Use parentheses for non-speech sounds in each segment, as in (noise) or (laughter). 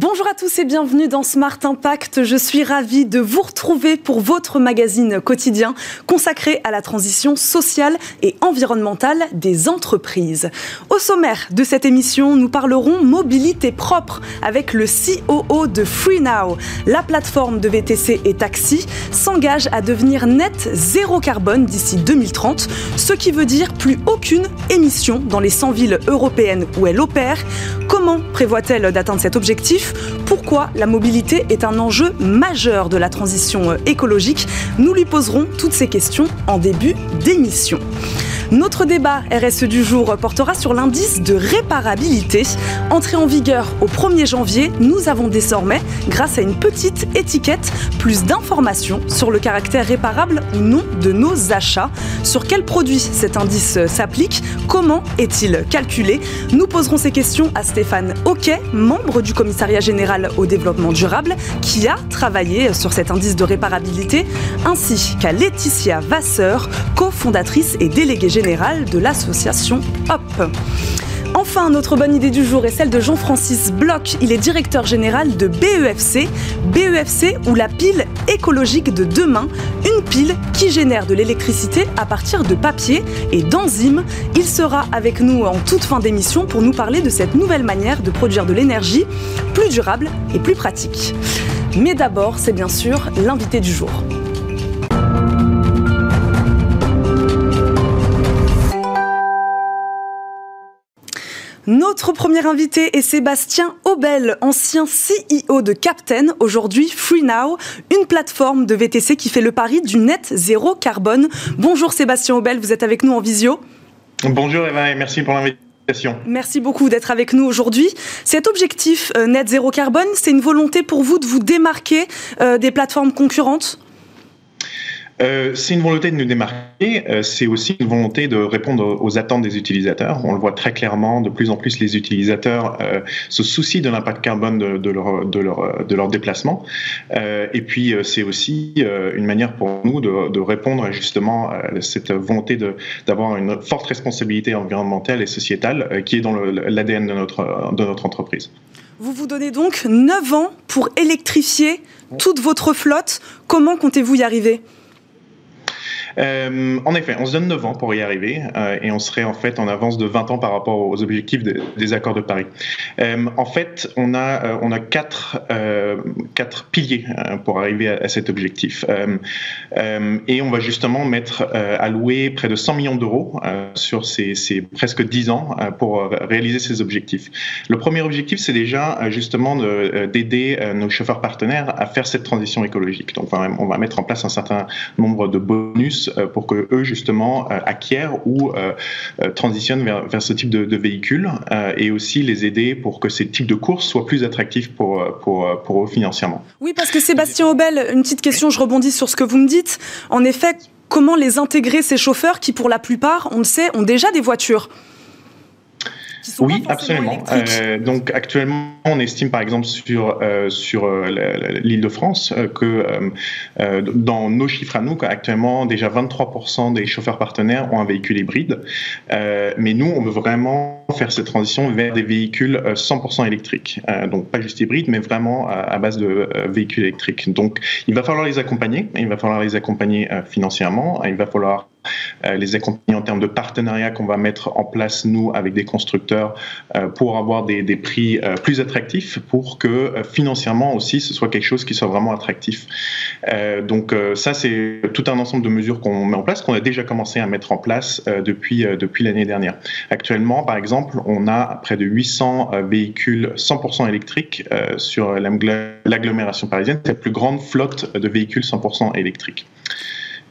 Bonjour à tous et bienvenue dans Smart Impact. Je suis ravie de vous retrouver pour votre magazine quotidien consacré à la transition sociale et environnementale des entreprises. Au sommaire de cette émission, nous parlerons mobilité propre avec le COO de FreeNow. La plateforme de VTC et taxi s'engage à devenir net zéro carbone d'ici 2030, ce qui veut dire plus aucune émission dans les 100 villes européennes où elle opère. Comment prévoit-elle d'atteindre cet objectif? life. Pourquoi la mobilité est un enjeu majeur de la transition euh, écologique Nous lui poserons toutes ces questions en début d'émission. Notre débat RSE du jour portera sur l'indice de réparabilité. Entré en vigueur au 1er janvier, nous avons désormais, grâce à une petite étiquette, plus d'informations sur le caractère réparable ou non de nos achats. Sur quels produits cet indice s'applique? Comment est-il calculé? Nous poserons ces questions à Stéphane Hoquet, membre du commissariat général au développement durable, qui a travaillé sur cet indice de réparabilité, ainsi qu'à Laetitia Vasseur, cofondatrice et déléguée général de l'association HOP. Enfin, notre bonne idée du jour est celle de Jean-Francis Bloch. Il est directeur général de BEFC. BEFC ou la pile écologique de demain, une pile qui génère de l'électricité à partir de papier et d'enzymes. Il sera avec nous en toute fin d'émission pour nous parler de cette nouvelle manière de produire de l'énergie plus durable et plus pratique. Mais d'abord, c'est bien sûr l'invité du jour. Notre premier invité est Sébastien Aubel, ancien CEO de Captain, aujourd'hui FreeNow, une plateforme de VTC qui fait le pari du net zéro carbone. Bonjour Sébastien Aubel, vous êtes avec nous en visio. Bonjour Eva et merci pour l'invitation. Merci beaucoup d'être avec nous aujourd'hui. Cet objectif euh, net zéro carbone, c'est une volonté pour vous de vous démarquer euh, des plateformes concurrentes? Euh, c'est une volonté de nous démarquer, euh, c'est aussi une volonté de répondre aux attentes des utilisateurs. On le voit très clairement, de plus en plus les utilisateurs euh, se soucient de l'impact carbone de, de, leur, de, leur, de leur déplacement. et puis c'est aussi une manière pour nous de, de répondre justement à cette volonté d'avoir une forte responsabilité environnementale et sociétale qui est dans l'ADN de notre, de notre entreprise. Vous vous donnez donc 9 ans pour électrifier toute votre flotte. Comment comptez-vous y arriver? Euh, en effet, on se donne 9 ans pour y arriver euh, et on serait en fait en avance de 20 ans par rapport aux objectifs des accords de Paris. Euh, en fait, on a, on a quatre, quatre piliers pour arriver à, cet objectif. et on va justement mettre allouer près de 100 millions d'euros sur ces, ces, presque 10 ans pour réaliser ces objectifs. Le premier objectif, c'est déjà justement d'aider nos chauffeurs partenaires à faire cette transition écologique. Donc, on va mettre en place un certain nombre de bonus euh, pour que eux justement euh, acquièrent ou euh, transitionnent vers, vers, ce type de, véhicule et aussi les aider pour que ces types de courses soient plus attractifs pour, pour, pour eux financièrement. Oui, parce que Sébastien Aubel, une petite question, je rebondis sur ce que vous me dites. En effet, comment les intégrer, ces chauffeurs qui, pour la plupart, on le sait, ont déjà des voitures? Oui, absolument. Euh, donc actuellement, on estime par exemple sur euh, sur euh, l'Île-de-France que dans nos chiffres à nous, actuellement déjà 23% des chauffeurs partenaires ont un véhicule hybride. mais nous, on veut vraiment faire cette transition vers des véhicules 100% électriques. donc pas juste hybrides, mais vraiment à base de véhicules électriques. Donc il va falloir les accompagner. Il va falloir les accompagner financièrement. Il va falloir les accompagner en termes de partenariat qu'on va mettre en place, nous, avec des constructeurs, euh, pour avoir des, prix euh, plus attractifs, pour que financièrement aussi, ce soit quelque chose qui soit vraiment attractif. donc ça, c'est tout un ensemble de mesures qu'on met en place, qu'on a déjà commencé à mettre en place depuis, depuis l'année dernière. Actuellement, par exemple, on a près de 800 véhicules 100% électriques sur l'agglomération parisienne. C'est la plus grande flotte de véhicules 100% électriques.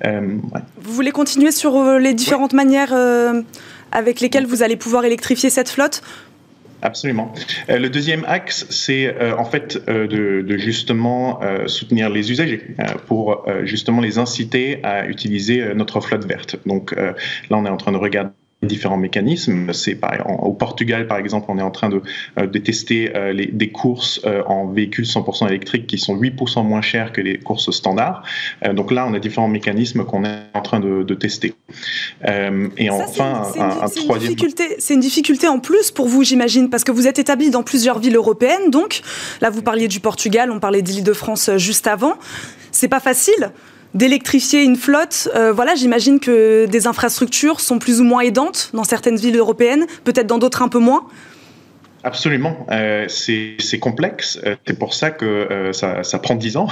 Euh, vous voulez continuer sur euh, les différentes manières euh, avec lesquelles vous allez pouvoir électrifier cette flotte? Absolument. le deuxième axe, c'est en fait de, justement soutenir les usagers pour justement les inciter à utiliser notre flotte verte. Donc là, on est en train de regarder différents mécanismes. C'est au Portugal, par exemple, on est en train de, euh, de tester euh, les, des courses euh, en véhicules 100% électriques qui sont 8% moins chers que les courses standards. donc là, on a différents mécanismes qu'on est en train de, de tester. et enfin, un, troisième. C'est une difficulté en plus pour vous, j'imagine, parce que vous êtes établi dans plusieurs villes européennes. Donc là, vous parliez du Portugal, on parlait de l'Île-de-France juste avant. C'est pas facile d'électrifier une flotte. Euh, voilà, j'imagine que des infrastructures sont plus ou moins aidantes dans certaines villes européennes, peut-être dans d'autres un peu moins. Absolument, euh, c'est complexe. Euh, c'est pour ça que ça, prend dix ans,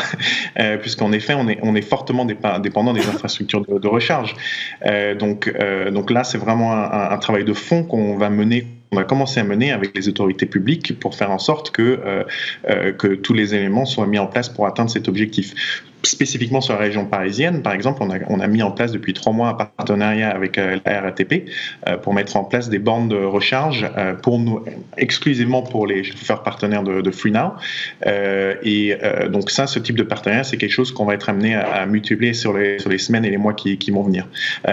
(laughs) puisqu'en effet, on est, fortement dépendant des infrastructures de, recharge. donc, donc là, c'est vraiment un, travail de fond qu'on va mener on a commencé à mener avec les autorités publiques pour faire en sorte que, que tous les éléments soient mis en place pour atteindre cet objectif spécifiquement sur la région parisienne, par exemple, on a, mis en place depuis trois mois un partenariat avec euh, la RATP euh, pour mettre en place des bornes de recharge euh, pour nous, exclusivement pour les chauffeurs partenaires de, de FreeNow. et donc ça, ce type de partenariat, c'est quelque chose qu'on va être amené à, multiplier sur les, sur les semaines et les mois qui, qui vont venir.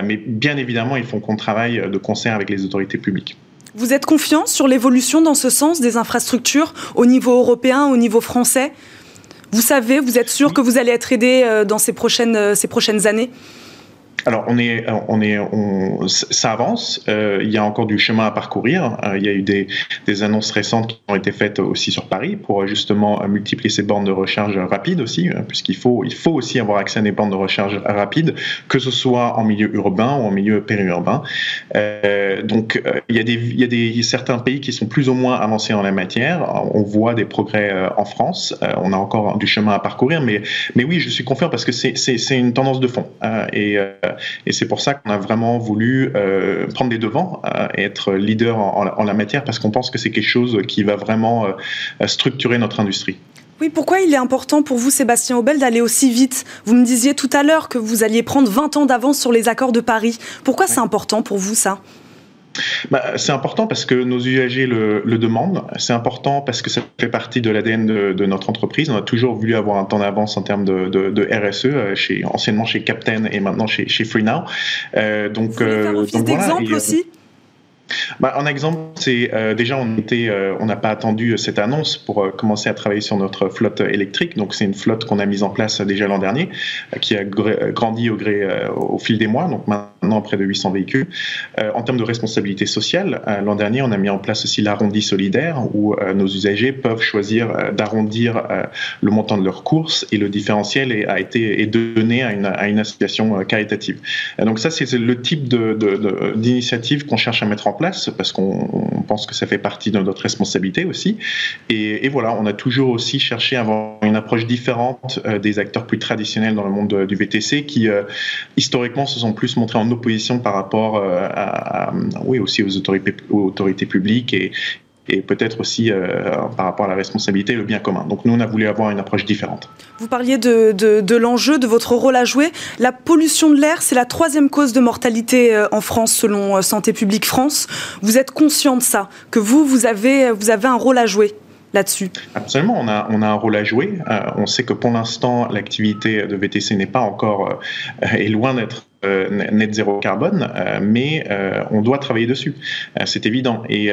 mais bien évidemment, il faut qu'on travaille de concert avec les autorités publiques. Vous êtes confiant sur l'évolution dans ce sens des infrastructures au niveau européen, au niveau français? Vous savez, vous êtes sûr que vous allez être aidé euh, dans ces prochaines, euh, ces prochaines années? Alors, on est, on est, on, ça avance. Euh, il y a encore du chemin à parcourir. Euh, il y a eu des, des, annonces récentes qui ont été faites aussi sur Paris pour justement multiplier ces bornes de recharge rapides aussi, puisqu'il faut, il faut aussi avoir accès à des bornes de recharge rapides, que ce soit en milieu urbain ou en milieu périurbain. Euh, donc, euh, il y a des, il y a des certains pays qui sont plus ou moins avancés en la matière. On voit des progrès euh, en France. on a encore du chemin à parcourir, mais, mais oui, je suis confiant parce que c'est, c'est, une tendance de fond. et et c'est pour ça qu'on a vraiment voulu euh, prendre des devants euh, et être leader en, la matière parce qu'on pense que c'est quelque chose qui va vraiment euh, structurer notre industrie. Oui, pourquoi il est important pour vous, Sébastien Aubel, d'aller aussi vite? Vous me disiez tout à l'heure que vous alliez prendre 20 ans d'avance sur les accords de Paris. Pourquoi c'est important pour vous, ça? Bah, c'est important parce que nos usagers le, le demandent. C'est important parce que ça fait partie de l'ADN de, de, notre entreprise. On a toujours voulu avoir un temps d'avance en termes de, de, de, RSE, euh, chez, anciennement chez Captain et maintenant chez, chez FreeNow. Euh, donc, euh, donc voilà. Euh, aussi? Bah, un exemple, c'est euh, déjà on était, euh, on n'a pas attendu cette annonce pour euh, commencer à travailler sur notre flotte électrique. Donc c'est une flotte qu'on a mise en place déjà l'an dernier, qui a grandi au gré, au fil des mois. Donc maintenant près de 800 véhicules. en termes de responsabilité sociale, l'an dernier on a mis en place aussi l'arrondi solidaire où nos usagers peuvent choisir d'arrondir le montant de leurs courses et le différentiel est, a été donné à une, association caritative. donc ça c'est le type d'initiative qu'on cherche à mettre en place parce qu'on pense que ça fait partie de notre responsabilité aussi. Et, voilà, on a toujours aussi cherché à avoir une approche différente euh, des acteurs plus traditionnels dans le monde du VTC qui euh, historiquement se sont plus montrés en opposition par rapport euh, à, oui aussi aux autorités, aux autorités publiques et, et peut-être aussi euh, par rapport à la responsabilité et le bien commun. Donc nous, on a voulu avoir une approche différente. Vous parliez de, de, de l'enjeu, de votre rôle à jouer. La pollution de l'air, c'est la troisième cause de mortalité euh, en France selon euh, Santé publique France. Vous êtes conscient de ça, que vous, vous avez, vous avez un rôle à jouer là-dessus Absolument, on a, on a un rôle à jouer. on sait que pour l'instant, l'activité de VTC n'est pas encore, est loin d'être euh, net zéro carbone, euh, mais euh, on doit travailler dessus. c'est évident. Et,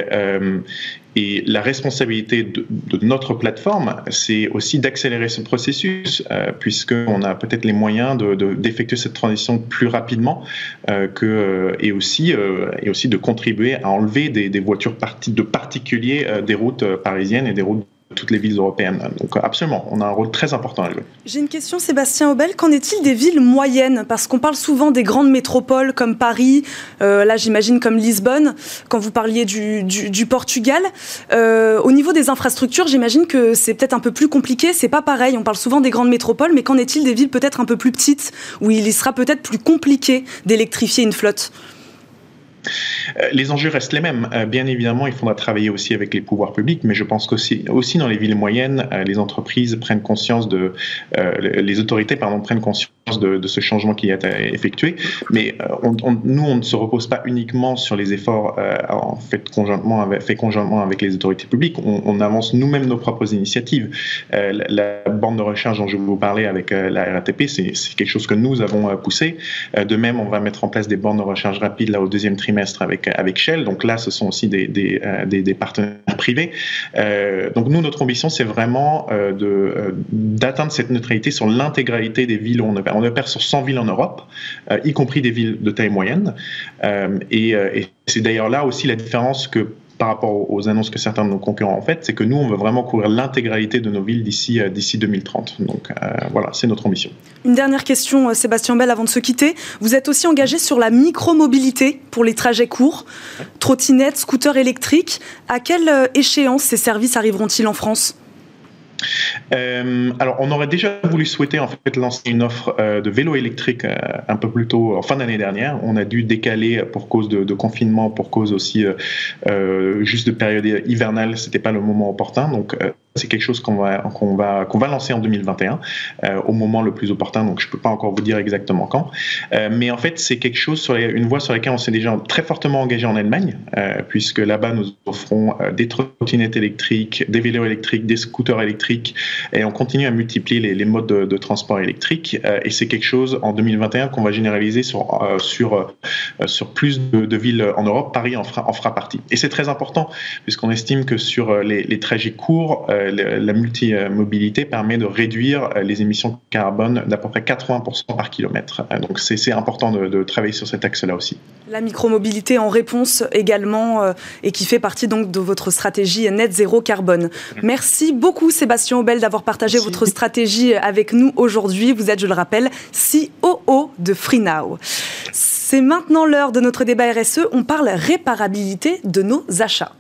la responsabilité de, de notre plateforme, c'est aussi d'accélérer ce processus, puisqu'on a peut-être les moyens d'effectuer de, cette transition plus rapidement et, aussi, et aussi de contribuer à enlever des voitures de particuliers des routes parisiennes et des routes toutes les villes européennes. Donc absolument, on a un rôle très important à jouer. J'ai une question, Sébastien Aubel. Qu'en est-il des villes moyennes? Parce qu'on parle souvent des grandes métropoles comme Paris, euh, là j'imagine comme Lisbonne, quand vous parliez du, Portugal. Euh, au niveau des infrastructures, j'imagine que c'est peut-être un peu plus compliqué. C'est pas pareil. On parle souvent des grandes métropoles, mais qu'en est-il des villes peut-être un peu plus petites, où il sera peut-être plus compliqué d'électrifier une flotte? Les enjeux restent les mêmes. Euh, bien évidemment, il faudra travailler aussi avec les pouvoirs publics, mais je pense qu'aussi aussi dans les villes moyennes, euh, les entreprises prennent conscience de, les autorités pardon prennent conscience de, ce changement qui est effectué. Mais nous, on ne se repose pas uniquement sur les efforts en fait conjointement avec, les autorités publiques. On, avance nous-mêmes nos propres initiatives. la, bande de recherche dont je vous parlais avec la RATP, c'est quelque chose que nous avons poussé. de même, on va mettre en place des bornes de recherche rapides là au deuxième trimestre avec, Shell. Donc là, ce sont aussi des, des, partenaires privés. donc nous, notre ambition, c'est vraiment de, d'atteindre cette neutralité sur l'intégralité des villes où on opère. On opère sur 100 villes en Europe, y compris des villes de taille moyenne. et, et c'est d'ailleurs là aussi la différence que par rapport aux annonces que certains de nos concurrents ont faites, c'est que nous, on veut vraiment couvrir l'intégralité de nos villes d'ici euh, d'ici 2030. Donc euh, voilà, c'est notre ambition. Une dernière question, euh, Sébastien Bell, avant de se quitter. Vous êtes aussi engagé sur la micromobilité pour les trajets courts, trottinettes, scooters électriques. À quelle échéance ces services arriveront-ils en France? Euh, alors, on aurait déjà voulu souhaiter en fait lancer une offre euh, de vélo électrique euh, un peu plus tôt, en fin d'année dernière. On a dû décaler pour cause de, confinement, pour cause aussi juste de période hivernale. C'était pas le moment opportun. Donc, c'est quelque chose qu'on va, qu'on va, qu'on va lancer en 2021 euh, au moment le plus opportun, donc je ne peux pas encore vous dire exactement quand. Euh, mais en fait, c'est quelque chose sur une voie sur laquelle on s'est déjà très fortement engagé en Allemagne, euh, puisque là-bas, nous offrons des trottinettes électriques, des vélos électriques, des scooters électriques, et on continue à multiplier les, modes de, transport électrique. et c'est quelque chose en 2021 qu'on va généraliser sur, sur, sur plus de, villes en Europe. Paris en fera, partie. Et c'est très important, puisqu'on estime que sur les trajets courts, la multimobilité permet de réduire euh, les émissions carbone d'à peu près 80% par kilomètre. Euh, donc c'est important de, travailler sur cet axe-là aussi. La micromobilité en réponse également euh, et qui fait partie donc de votre stratégie net zéro carbone. Mm. Merci beaucoup Sébastien Aubel d'avoir partagé votre stratégie avec nous aujourd'hui. Vous êtes, je le rappelle, COO de FreeNow. C'est maintenant l'heure de notre débat RSE. On parle réparabilité de nos achats.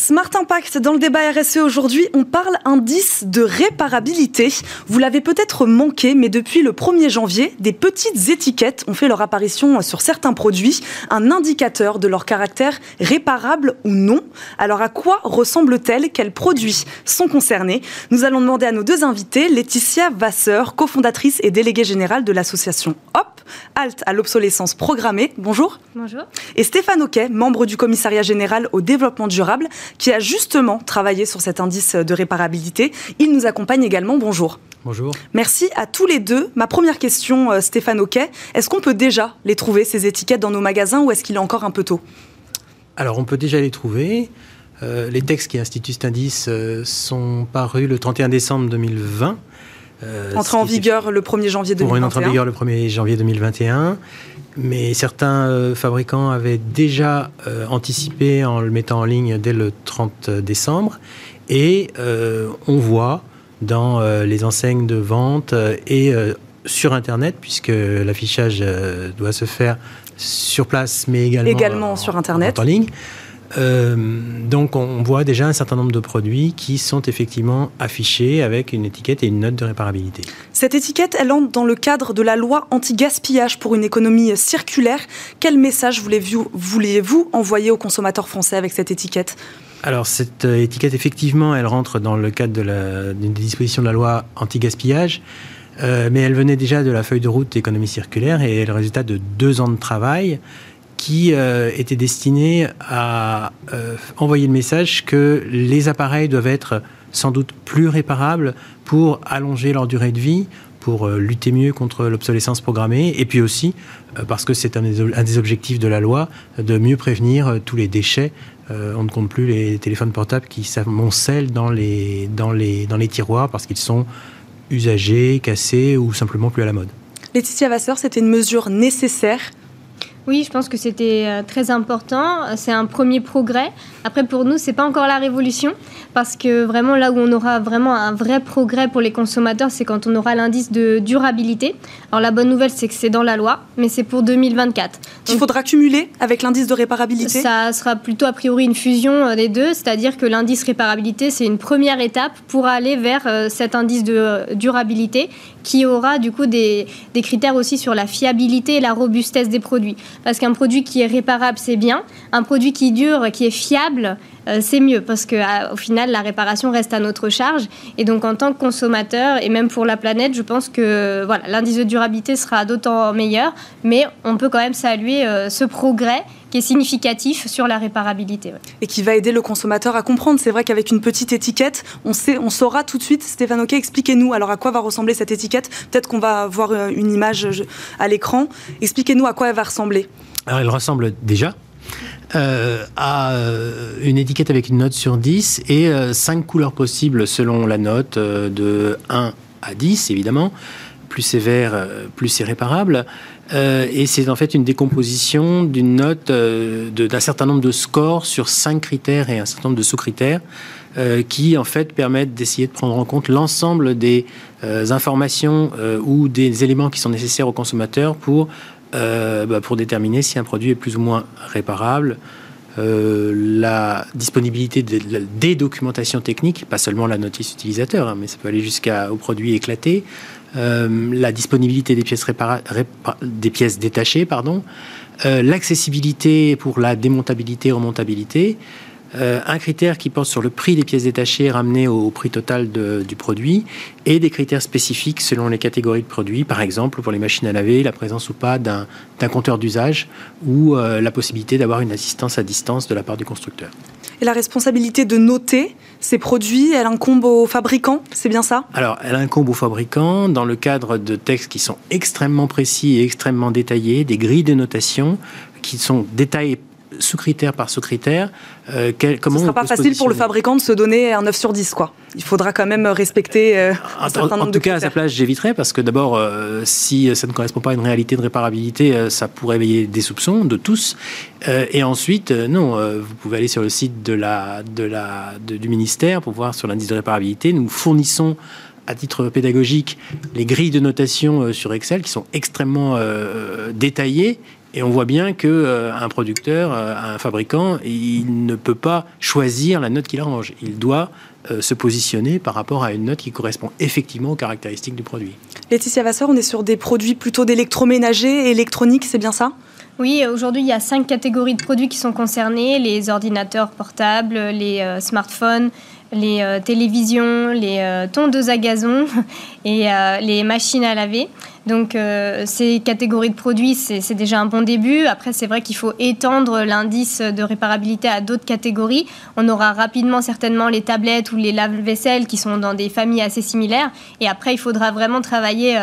Smart Impact, dans le débat RSE aujourd'hui, on parle indice de réparabilité. Vous l'avez peut-être manqué, mais depuis le 1er janvier, des petites étiquettes ont fait leur apparition sur certains produits, un indicateur de leur caractère réparable ou non. Alors à quoi ressemble-t-elle? Quels produits sont concernés? Nous allons demander à nos deux invités, Laetitia Vasseur, cofondatrice et déléguée générale de l'association HOP, Halt à l'obsolescence programmée. Bonjour. Bonjour. Et Stéphane Oquet, membre du commissariat général au développement durable, qui a justement travaillé sur cet indice de réparabilité. Il nous accompagne également. Bonjour. Bonjour. Merci à tous les deux. Ma première question, euh, Stéphane Oquet, est-ce qu'on peut déjà les trouver, ces étiquettes, dans nos magasins ou est-ce qu'il est encore un peu tôt? Alors, on peut déjà les trouver. Euh, les textes qui instituent cet indice euh, sont parus le 31 décembre 2020. Euh, entrée en vigueur le 1er janvier 2021. Pour une entrée en vigueur le 1er janvier 2021 mais certains euh, fabricants avaient déjà euh, anticipé en le mettant en ligne dès le 30 décembre. Et euh, on voit dans les enseignes de vente et sur Internet, puisque l'affichage doit se faire sur place, mais également, également sur Internet. en ligne. Euh, donc on voit déjà un certain nombre de produits qui sont effectivement affichés avec une étiquette et une note de réparabilité. Cette étiquette, elle entre dans le cadre de la loi anti-gaspillage pour une économie circulaire. Quel message vouliez-vous envoyer aux consommateurs français avec cette étiquette? Alors cette euh, étiquette, effectivement, elle rentre dans le cadre de la, des dispositions de la loi anti-gaspillage, euh, mais elle venait déjà de la feuille de route économie circulaire et est le résultat de deux ans de travail qui euh, était destiné à euh, envoyer le message que les appareils doivent être sans doute plus réparables pour allonger leur durée de vie, pour euh, lutter mieux contre l'obsolescence programmée, et puis aussi parce que c'est un, des objectifs de la loi, de mieux prévenir tous les déchets. on ne compte plus les téléphones portables qui s'amoncellent dans les, tiroirs parce qu'ils sont usagés, cassés ou simplement plus à la mode. Laetitia Vasseur, c'était une mesure nécessaire oui, je pense que c'était euh, très important. C'est un premier progrès. Après, pour nous, c'est pas encore la révolution parce que vraiment là où on aura vraiment un vrai progrès pour les consommateurs, c'est quand on aura l'indice de durabilité. Alors la bonne nouvelle, c'est que c'est dans la loi, mais c'est pour 2024. Il faudra cumuler avec l'indice de réparabilité? Ça sera plutôt a priori une fusion euh, des deux, c'est-à-dire que l'indice réparabilité, c'est une première étape pour aller vers euh, cet indice de durabilité qui aura du coup des, des critères aussi sur la fiabilité et la robustesse des produits. Parce qu'un produit qui est réparable, c'est bien. Un produit qui dure, qui est fiable, c'est mieux parce que au final, la réparation reste à notre charge. Et donc, en tant que consommateur et même pour la planète, je pense que voilà, l'indice de durabilité sera d'autant meilleur. Mais on peut quand même saluer ce progrès qui est significatif sur la réparabilité. Et qui va aider le consommateur à comprendre. C'est vrai qu'avec une petite étiquette, on, sait, on saura tout de suite. Stéphane Ok, expliquez-nous alors à quoi va ressembler cette étiquette. Peut-être qu'on va voir euh, une image à l'écran. Expliquez-nous à quoi elle va ressembler. Alors elle ressemble déjà euh, à euh, une étiquette avec une note sur 10 et 5 couleurs possibles selon la note de 1 à 10 évidemment. Plus sévère, plus c'est réparable. Euh, et c'est en fait une décomposition d'une note euh, d'un certain nombre de scores sur cinq critères et un certain nombre de sous-critères euh, qui en fait permettent d'essayer de prendre en compte l'ensemble des informations ou des éléments qui sont nécessaires aux consommateurs pour, bah, pour déterminer si un produit est plus ou moins réparable, la disponibilité des documentations techniques, pas seulement la notice utilisateur, hein, mais ça peut aller jusqu'au produit éclaté, euh, la disponibilité des pièces, des pièces détachées, pardon, euh, l'accessibilité pour la démontabilité remontabilité, euh, un critère qui porte sur le prix des pièces détachées ramené au, prix total du produit, et des critères spécifiques selon les catégories de produits, par exemple pour les machines à laver, la présence ou pas d'un compteur d'usage, ou la possibilité d'avoir une assistance à distance de la part du constructeur. Et la responsabilité de noter ces produits, elle incombe aux fabricants, c'est bien ça? Alors, elle incombe aux fabricants dans le cadre de textes qui sont extrêmement précis et extrêmement détaillés, des grilles de notation qui sont détaillées sous-critère par sous-critère. Euh, comment Ce ne sera pas facile pour le fabricant de se donner un 9 sur 10, quoi. Il faudra quand même respecter euh, un certain nombre en, tout cas, à sa place, j'éviterais parce que d'abord, euh, si ça ne correspond pas à une réalité de réparabilité, ça pourrait éveiller des soupçons de tous. et ensuite, non, vous pouvez aller sur le site de la, de la, du ministère pour voir sur l'indice de réparabilité. Nous fournissons à titre pédagogique les grilles de notation sur Excel qui sont extrêmement détaillées et on voit bien que euh, un producteur, euh, un fabricant, il ne peut pas choisir la note qu'il arrange. Il doit euh, se positionner par rapport à une note qui correspond effectivement aux caractéristiques du produit. Laetitia Vasseur, on est sur des produits plutôt d'électroménager et électronique, c'est bien ça? Oui, aujourd'hui, il y a cinq catégories de produits qui sont concernés les ordinateurs portables, les smartphones, les euh, télévisions, les euh, tondeuses à gazon (laughs) et euh, les machines à laver. Donc ces catégories de produits, c'est déjà un bon début. Après, c'est vrai qu'il faut étendre l'indice de réparabilité à d'autres catégories. On aura rapidement certainement les tablettes ou les lave-vaisselle qui sont dans des familles assez similaires. Et après, il faudra vraiment travailler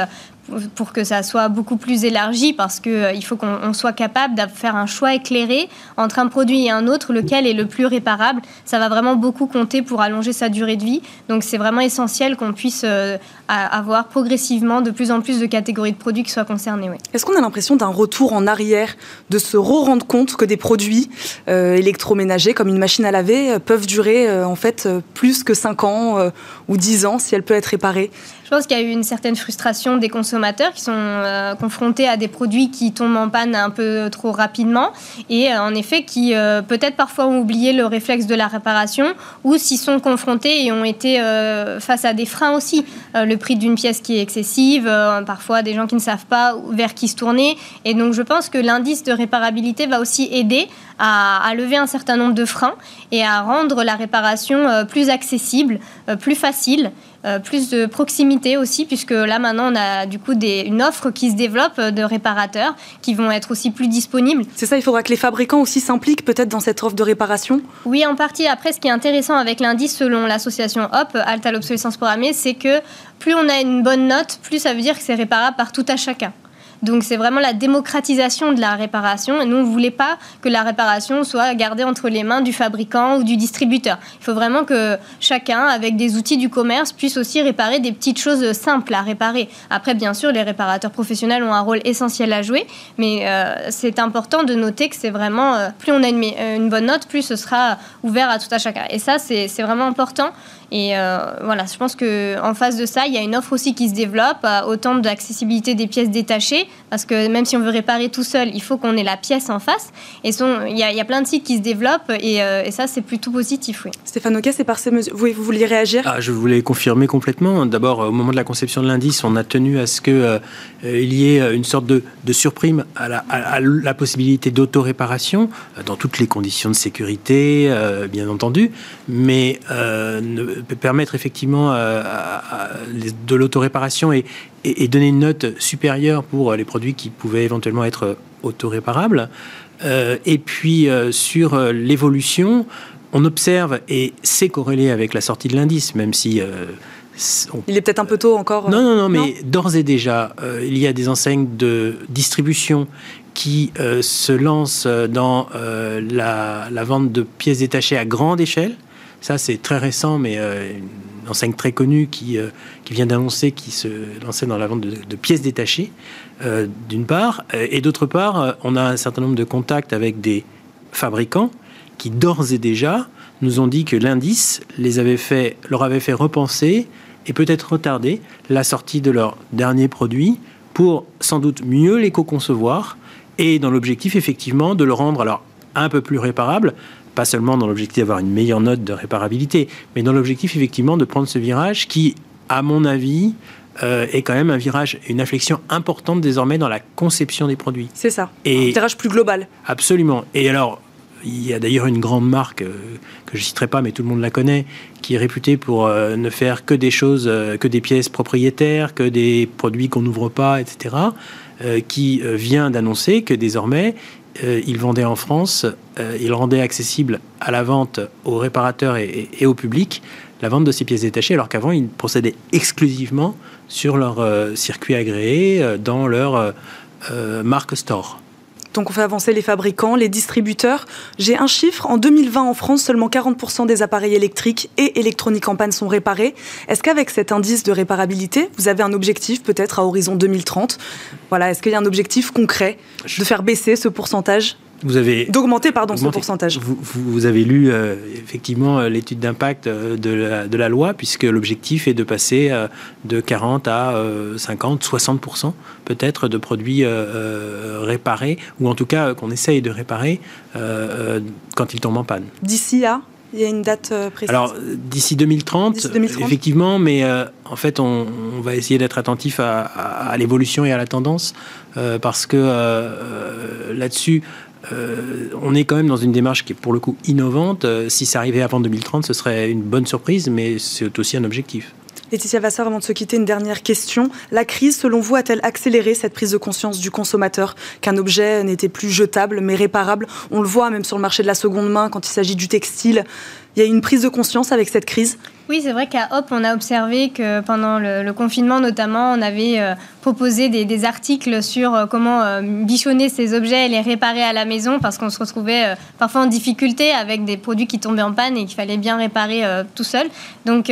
pour que ça soit beaucoup plus élargi parce qu'il euh, faut qu'on soit capable de faire un choix éclairé entre un produit et un autre, lequel est le plus réparable. Ça va vraiment beaucoup compter pour allonger sa durée de vie. Donc c'est vraiment essentiel qu'on puisse euh, avoir progressivement de plus en plus de catégories de produits qui soient concernés. Est-ce qu'on a l'impression d'un retour en arrière, de se re-rendre compte que des produits euh, électroménagers comme une machine à laver peuvent durer en fait plus que 5 ans ou 10 ans si elle peut être réparée? Je pense qu'il y a eu une certaine frustration des consommateurs qui sont euh, confrontés à des produits qui tombent en panne un peu trop rapidement et euh, en effet qui euh, peut-être parfois ont oublié le réflexe de la réparation ou s'y sont confrontés et ont été face à des freins aussi. le prix d'une pièce qui est excessive, parfois des gens qui ne savent pas vers qui se tourner. Et donc je pense que l'indice de réparabilité va aussi aider à, lever un certain nombre de freins et à rendre la réparation plus accessible, plus facile euh, plus de proximité aussi, puisque là maintenant on a du coup des, une offre qui se développe de réparateurs qui vont être aussi plus disponibles. C'est ça, il faudra que les fabricants aussi s'impliquent peut-être dans cette offre de réparation? Oui, en partie. Après, ce qui est intéressant avec l'indice selon l'association HOP, Alta l'obsolescence programmée, c'est que plus on a une bonne note, plus ça veut dire que c'est réparable par tout à chacun. Donc c'est vraiment la démocratisation de la réparation. Et nous, on ne voulait pas que la réparation soit gardée entre les mains du fabricant ou du distributeur. Il faut vraiment que chacun, avec des outils du commerce, puisse aussi réparer des petites choses simples à réparer. Après, bien sûr, les réparateurs professionnels ont un rôle essentiel à jouer, mais euh, c'est important de noter que c'est vraiment, euh, plus on a une, une, bonne note, plus ce sera ouvert à tout à chacun. Et ça, c'est vraiment important. Et euh, voilà, je pense qu'en face de ça, il y a une offre aussi qui se développe, euh, autant d'accessibilité des pièces détachées, parce que même si on veut réparer tout seul, il faut qu'on ait la pièce en face. Et il y, a, plein de sites qui se développent, et, ça, c'est plutôt positif, oui. Stéphane Oka, c'est par ces mesures. Oui, vous vouliez réagir? Ah, Je voulais confirmer complètement. D'abord, au moment de la conception de l'indice, on a tenu à ce qu'il il y ait une sorte de, surprime à la, à la possibilité d'autoréparation dans toutes les conditions de sécurité, bien entendu, mais ne, permettre effectivement euh, de l'autoréparation et, et, donner une note supérieure pour les produits qui pouvaient éventuellement être autoréparables. Euh, et puis euh, sur l'évolution, on observe, et c'est corrélé avec la sortie de l'indice, même si... Il est peut-être un peu tôt encore. Non, non, non, mais d'ores et déjà, il y a des enseignes de distribution qui se lancent dans la, la, vente de pièces détachées à grande échelle. Ça, c'est très récent, mais euh, une enseigne très connue qui, euh, qui vient d'annoncer qu'il se lançait dans la vente de, pièces détachées, euh, d'une part. Et d'autre part, on a un certain nombre de contacts avec des fabricants qui, d'ores et déjà, nous ont dit que l'indice les avait fait, leur avait fait repenser et peut-être retarder la sortie de leur dernier produit pour sans doute mieux l'éco-concevoir et dans l'objectif effectivement de le rendre alors un peu plus réparable pas seulement dans l'objectif d'avoir une meilleure note de réparabilité, mais dans l'objectif effectivement de prendre ce virage qui, à mon avis, euh, est quand même un virage, une inflexion importante désormais dans la conception des produits. C'est ça. Et un virage plus global. Absolument. Et alors, il y a d'ailleurs une grande marque euh, que je ne citerai pas, mais tout le monde la connaît, qui est réputée pour euh, ne faire que des choses, que des pièces propriétaires, que des produits qu'on n'ouvre pas, etc., qui vient d'annoncer que désormais, euh, il vendait en France, euh, il rendait accessible à la vente aux réparateurs et, au public la vente de ces pièces détachées, alors qu'avant, ils procédaient exclusivement sur leur euh, circuit agréé, dans leur marque store. Donc on fait avancer les fabricants, les distributeurs. J'ai un chiffre, en 2020 en France, seulement 40% des appareils électriques et électroniques en panne sont réparés. Est-ce qu'avec cet indice de réparabilité, vous avez un objectif peut-être à horizon 2030 Voilà, est-ce qu'il y a un objectif concret de faire baisser ce pourcentage? Vous avez d'augmenter pardon ce pourcentage. Vous, vous, avez lu euh, effectivement euh, l'étude d'impact euh, de, la, de, la, loi puisque l'objectif est de passer de 40 à 50, 60 peut-être de produits réparés ou en tout cas qu'on essaye de réparer quand ils tombent en panne. D'ici à il y a une date précise Alors, d'ici 2030, 2030, effectivement, mais en fait, on, va essayer d'être attentif à, à, à l'évolution et à la tendance, parce que là-dessus, euh, on est quand même dans une démarche qui est pour le coup innovante. Euh, si ça arrivait avant 2030, ce serait une bonne surprise, mais c'est aussi un objectif. Laetitia Vassar, avant de se quitter, une dernière question. La crise, selon vous, a-t-elle accéléré cette prise de conscience du consommateur? Qu'un objet n'était plus jetable mais réparable On le voit même sur le marché de la seconde main quand il s'agit du textile. Il y a une prise de conscience avec cette crise? Oui, c'est vrai qu'à Hop, on a observé que pendant le, confinement notamment, on avait euh, proposé des, articles sur euh, comment euh, bichonner ces objets et les réparer à la maison parce qu'on se retrouvait parfois en difficulté avec des produits qui tombaient en panne et qu'il fallait bien réparer tout seul. Donc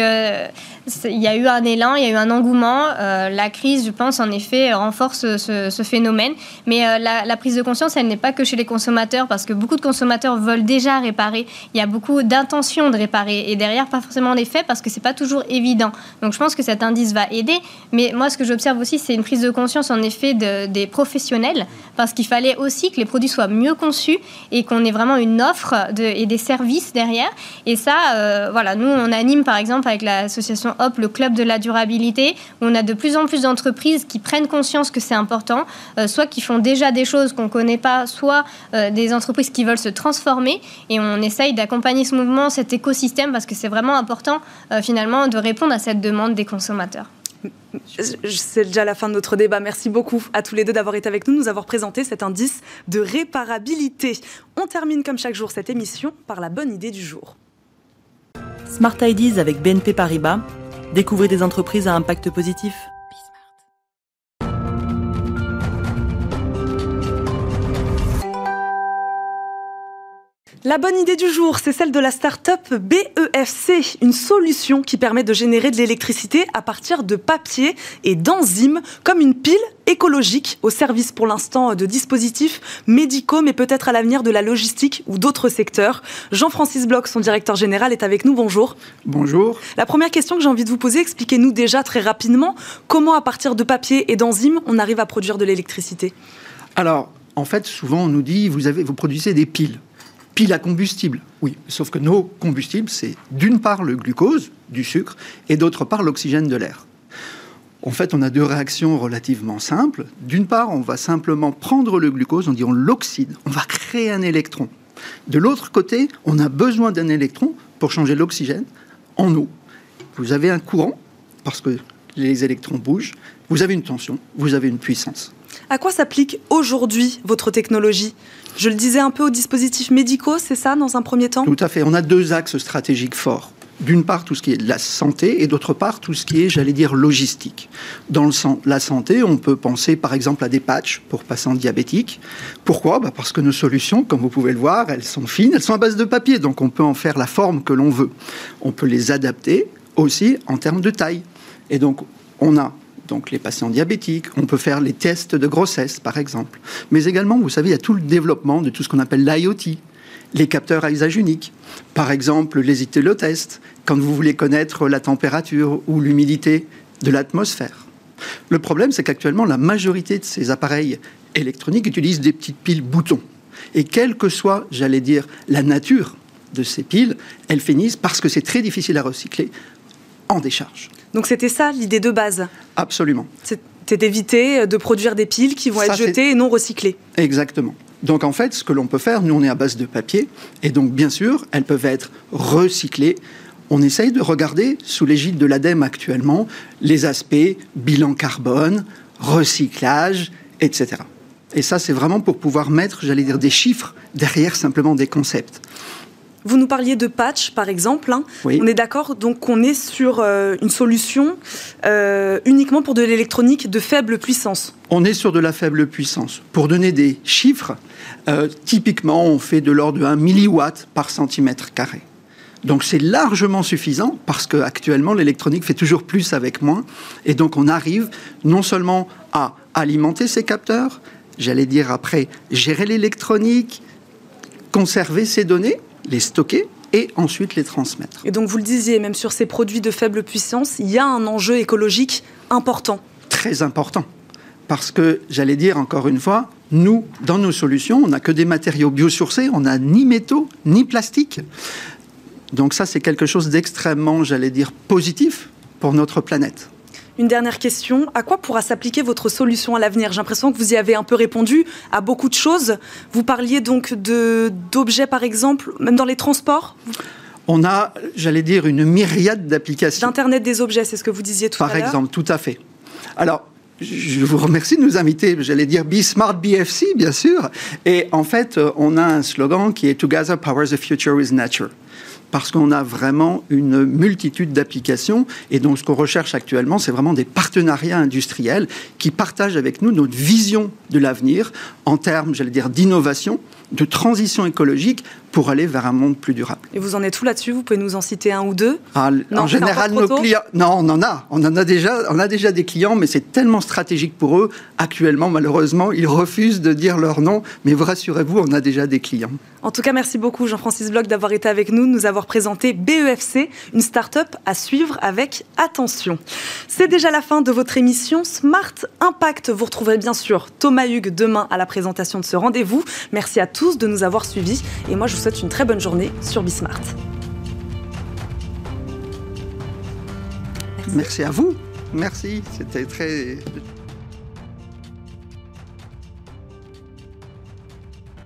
il y a eu un élan, il y a eu un engouement. la crise, je pense, en effet, renforce ce, phénomène. Mais la, la, prise de conscience, elle n'est pas que chez les consommateurs parce que beaucoup de consommateurs veulent déjà réparer. Il y a beaucoup d'intentions de réparer et derrière, pas forcément des faits parce que c'est pas toujours évident. Donc je pense que cet indice va aider. Mais moi, ce que j'observe aussi, c'est une prise de conscience en effet des professionnels, parce qu'il fallait aussi que les produits soient mieux conçus et qu'on ait vraiment une offre et des services derrière. Et ça, euh, voilà, nous on anime par exemple avec l'association Hop le club de la durabilité, où on a de plus en plus d'entreprises qui prennent conscience que c'est important, euh, soit qui font déjà des choses qu'on connaît pas, soit euh, des entreprises qui veulent se transformer. Et on essaye d'accompagner ce mouvement, cet écosystème, parce que c'est vraiment important euh, finalement de répondre à cette demande des consommateurs. C'est déjà la fin de notre débat. Merci beaucoup à tous les deux d'avoir été avec nous, nous avoir présenté cet indice de réparabilité. On termine comme chaque jour cette émission par la bonne idée du jour. Smart Ideas avec BNP Paribas. Découvrez des entreprises à impact positif. La bonne idée du jour, c'est celle de la start-up BEFC, une solution qui permet de générer de l'électricité à partir de papier et d'enzymes, comme une pile écologique au service pour l'instant de dispositifs médicaux, mais peut-être à l'avenir de la logistique ou d'autres secteurs. Jean-Francis Bloch, son directeur général, est avec nous. Bonjour. Bonjour. La première question que j'ai envie de vous poser, expliquez-nous déjà très rapidement comment à partir de papier et d'enzymes on arrive à produire de l'électricité. Alors, en fait, souvent on nous dit vous, avez, vous produisez des piles pile à combustible. Oui, sauf que nos combustibles, c'est d'une part le glucose, du sucre, et d'autre part l'oxygène de l'air. En fait, on a deux réactions relativement simples. D'une part, on va simplement prendre le glucose, on dit on l'oxyde, on va créer un électron. De l'autre côté, on a besoin d'un électron pour changer l'oxygène en eau. Vous avez un courant, parce que les électrons bougent, vous avez une tension, vous avez une puissance. À quoi s'applique aujourd'hui votre technologie? Je le disais un peu aux dispositifs médicaux, c'est ça, dans un premier temps? Tout à fait. On a deux axes stratégiques forts. D'une part, tout ce qui est de la santé, et d'autre part, tout ce qui est, j'allais dire, logistique. Dans le la santé, on peut penser par exemple à des patchs pour patients diabétiques. Pourquoi? Bah Parce que nos solutions, comme vous pouvez le voir, elles sont fines, elles sont à base de papier, donc on peut en faire la forme que l'on veut. On peut les adapter aussi en termes de taille. Et donc, on a donc les patients diabétiques, on peut faire les tests de grossesse, par exemple. Mais également, vous savez, il y a tout le développement de tout ce qu'on appelle l'IoT, les capteurs à usage unique. Par exemple, les ITLO-tests, quand vous voulez connaître la température ou l'humidité de l'atmosphère. Le problème, c'est qu'actuellement, la majorité de ces appareils électroniques utilisent des petites piles boutons. Et quelle que soit, j'allais dire, la nature de ces piles, elles finissent, parce que c'est très difficile à recycler, en décharge. Donc c'était ça l'idée de base Absolument. C'est d'éviter de produire des piles qui vont être jetées et non recyclées. Exactement. Donc en fait, ce que l'on peut faire, nous on est à base de papier, et donc bien sûr, elles peuvent être recyclées. On essaye de regarder, sous l'égide de l'ADEME actuellement, les aspects bilan carbone, recyclage, etc. Et ça, c'est vraiment pour pouvoir mettre, j'allais dire, des chiffres derrière simplement des concepts. Vous nous parliez de patch, par exemple. Hein. On est d'accord, donc qu'on est sur euh, une solution euh, uniquement pour de l'électronique de faible puissance. On est sur de la faible puissance. Pour donner des chiffres, euh, typiquement, on fait de l'ordre de 1 milliwatt par centimètre carré. Donc c'est largement suffisant parce qu'actuellement l'électronique fait toujours plus avec moins. Et donc on arrive non seulement à alimenter ces capteurs, j'allais dire après gérer l'électronique, conserver ces données, les stocker et ensuite les transmettre. Et donc vous le disiez, même sur ces produits de faible puissance, il y a un enjeu écologique important. Très important. Parce que, j'allais dire encore une fois, nous, dans nos solutions, on n'a que des matériaux biosourcés, on n'a ni métaux, ni plastique. Donc ça, c'est quelque chose d'extrêmement, j'allais dire, positif pour notre planète. Une dernière question. À quoi pourra s'appliquer votre solution à l'avenir? J'ai l'impression que vous y avez un peu répondu à beaucoup de choses. Vous parliez donc d'objets, par exemple, même dans les transports? On a, j'allais dire, une myriade d'applications. D'Internet des objets, c'est ce que vous disiez tout à l'heure Par exemple, tout à fait. Alors, je vous remercie de nous inviter. J'allais dire Be Smart BFC, bien sûr. Et en fait, on a un slogan qui est Together Powers the Future with Nature parce qu'on a vraiment une multitude d'applications. Et donc, ce qu'on recherche actuellement, c'est vraiment des partenariats industriels qui partagent avec nous notre vision de l'avenir en termes, j'allais dire, d'innovation, de transition écologique pour aller vers un monde plus durable. Et vous en êtes où là-dessus? Vous pouvez nous en citer un ou deux? Ah, En général, nos clients. Non, on en a. On en a déjà. On a déjà des clients, mais c'est tellement stratégique pour eux. Actuellement, malheureusement, ils refusent de dire leur nom. Mais vous rassurez-vous, on a déjà des clients. En tout cas, merci beaucoup Jean-Francis Bloch d'avoir été avec nous, de nous avoir présenté BEFC, une start-up à suivre avec attention. C'est déjà la fin de votre émission Smart Impact. Vous retrouverez bien sûr Thomas Hugues demain à la présentation de ce rendez-vous. Merci à tous de nous avoir suivis. Et moi, je vous souhaite une très bonne journée sur Bismart. Merci à vous. Merci. C'était très.